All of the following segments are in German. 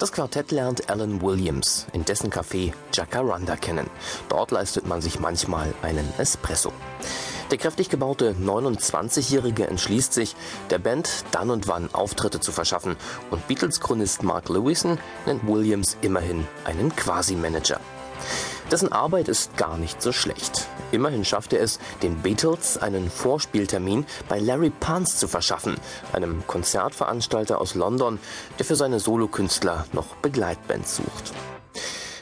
Das Quartett lernt Alan Williams in dessen Café Jacaranda kennen. Dort leistet man sich manchmal einen Espresso. Der kräftig gebaute 29-Jährige entschließt sich, der Band dann und wann Auftritte zu verschaffen und Beatles-Chronist Mark Lewison nennt Williams immerhin einen Quasi-Manager. Dessen Arbeit ist gar nicht so schlecht. Immerhin schafft er es, den Beatles einen Vorspieltermin bei Larry Pants zu verschaffen, einem Konzertveranstalter aus London, der für seine Solokünstler noch Begleitband sucht.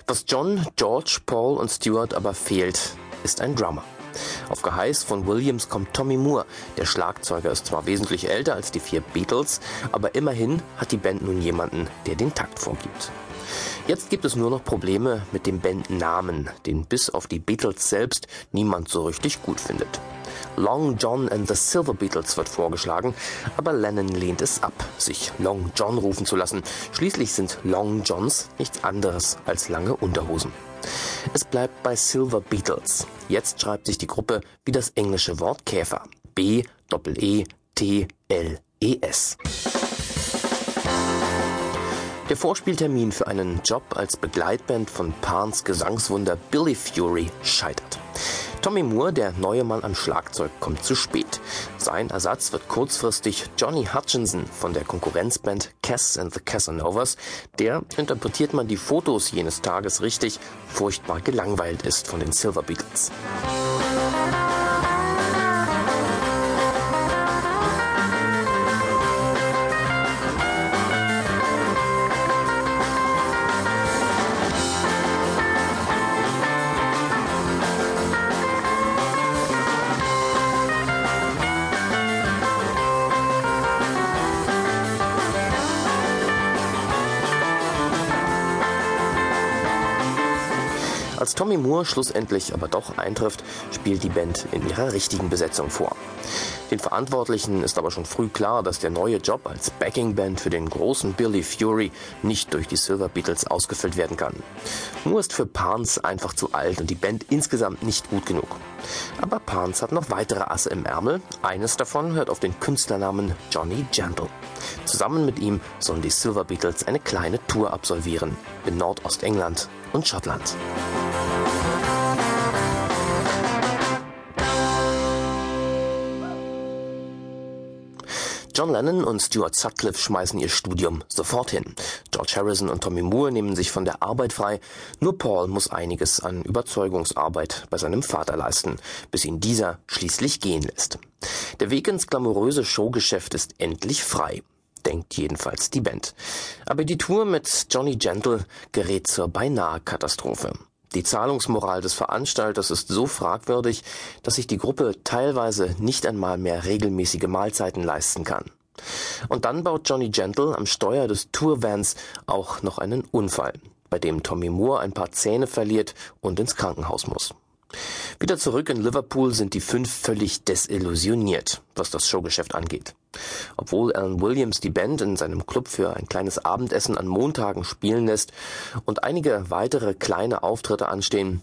Was John, George, Paul und Stuart aber fehlt, ist ein Drummer. Auf Geheiß von Williams kommt Tommy Moore. Der Schlagzeuger ist zwar wesentlich älter als die vier Beatles, aber immerhin hat die Band nun jemanden, der den Takt vorgibt. Jetzt gibt es nur noch Probleme mit dem Bandnamen, den bis auf die Beatles selbst niemand so richtig gut findet. Long John and the Silver Beatles wird vorgeschlagen, aber Lennon lehnt es ab, sich Long John rufen zu lassen. Schließlich sind Long Johns nichts anderes als lange Unterhosen. Es bleibt bei Silver Beatles. Jetzt schreibt sich die Gruppe wie das englische Wort Käfer. B E T L E S. Der Vorspieltermin für einen Job als Begleitband von Pans Gesangswunder Billy Fury scheitert. Tommy Moore, der neue Mann am Schlagzeug, kommt zu spät. Sein Ersatz wird kurzfristig Johnny Hutchinson von der Konkurrenzband Cass and the Casanovas. Der, interpretiert man die Fotos jenes Tages richtig, furchtbar gelangweilt ist von den Silver Beatles. Als Tommy Moore schlussendlich aber doch eintrifft, spielt die Band in ihrer richtigen Besetzung vor. Den Verantwortlichen ist aber schon früh klar, dass der neue Job als Backingband für den großen Billy Fury nicht durch die Silver Beatles ausgefüllt werden kann. Moore ist für Pans einfach zu alt und die Band insgesamt nicht gut genug. Aber Pans hat noch weitere Asse im Ärmel. Eines davon hört auf den Künstlernamen Johnny Gentle. Zusammen mit ihm sollen die Silver Beatles eine kleine Tour absolvieren in Nordostengland und Schottland. John Lennon und Stuart Sutcliffe schmeißen ihr Studium sofort hin. George Harrison und Tommy Moore nehmen sich von der Arbeit frei. Nur Paul muss einiges an Überzeugungsarbeit bei seinem Vater leisten, bis ihn dieser schließlich gehen lässt. Der Weg ins glamouröse Showgeschäft ist endlich frei denkt jedenfalls die Band. Aber die Tour mit Johnny Gentle gerät zur beinahe Katastrophe. Die Zahlungsmoral des Veranstalters ist so fragwürdig, dass sich die Gruppe teilweise nicht einmal mehr regelmäßige Mahlzeiten leisten kann. Und dann baut Johnny Gentle am Steuer des Tourvans auch noch einen Unfall, bei dem Tommy Moore ein paar Zähne verliert und ins Krankenhaus muss. Wieder zurück in Liverpool sind die fünf völlig desillusioniert, was das Showgeschäft angeht. Obwohl Alan Williams die Band in seinem Club für ein kleines Abendessen an Montagen spielen lässt und einige weitere kleine Auftritte anstehen,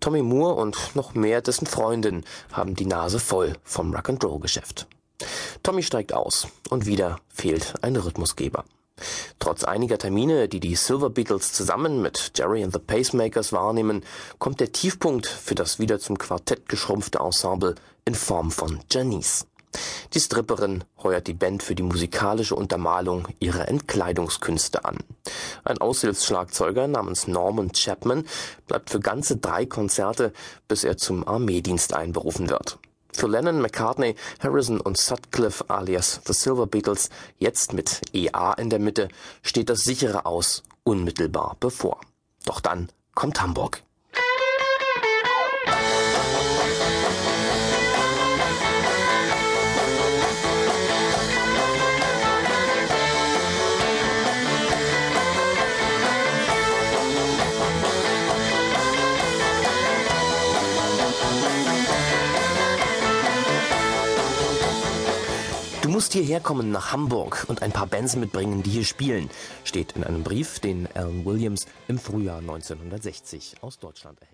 Tommy Moore und noch mehr dessen Freundin haben die Nase voll vom Rock'n'Roll-Geschäft. Tommy steigt aus und wieder fehlt ein Rhythmusgeber. Trotz einiger Termine, die die Silver Beatles zusammen mit Jerry and the Pacemakers wahrnehmen, kommt der Tiefpunkt für das wieder zum Quartett geschrumpfte Ensemble in Form von Janice. Die Stripperin heuert die Band für die musikalische Untermalung ihrer Entkleidungskünste an. Ein Aushilfsschlagzeuger namens Norman Chapman bleibt für ganze drei Konzerte, bis er zum Armeedienst einberufen wird. Für Lennon, McCartney, Harrison und Sutcliffe alias The Silver Beatles, jetzt mit EA in der Mitte, steht das sichere Aus unmittelbar bevor. Doch dann kommt Hamburg. Musst hierher kommen nach Hamburg und ein paar Bands mitbringen, die hier spielen, steht in einem Brief, den Alan Williams im Frühjahr 1960 aus Deutschland erhält.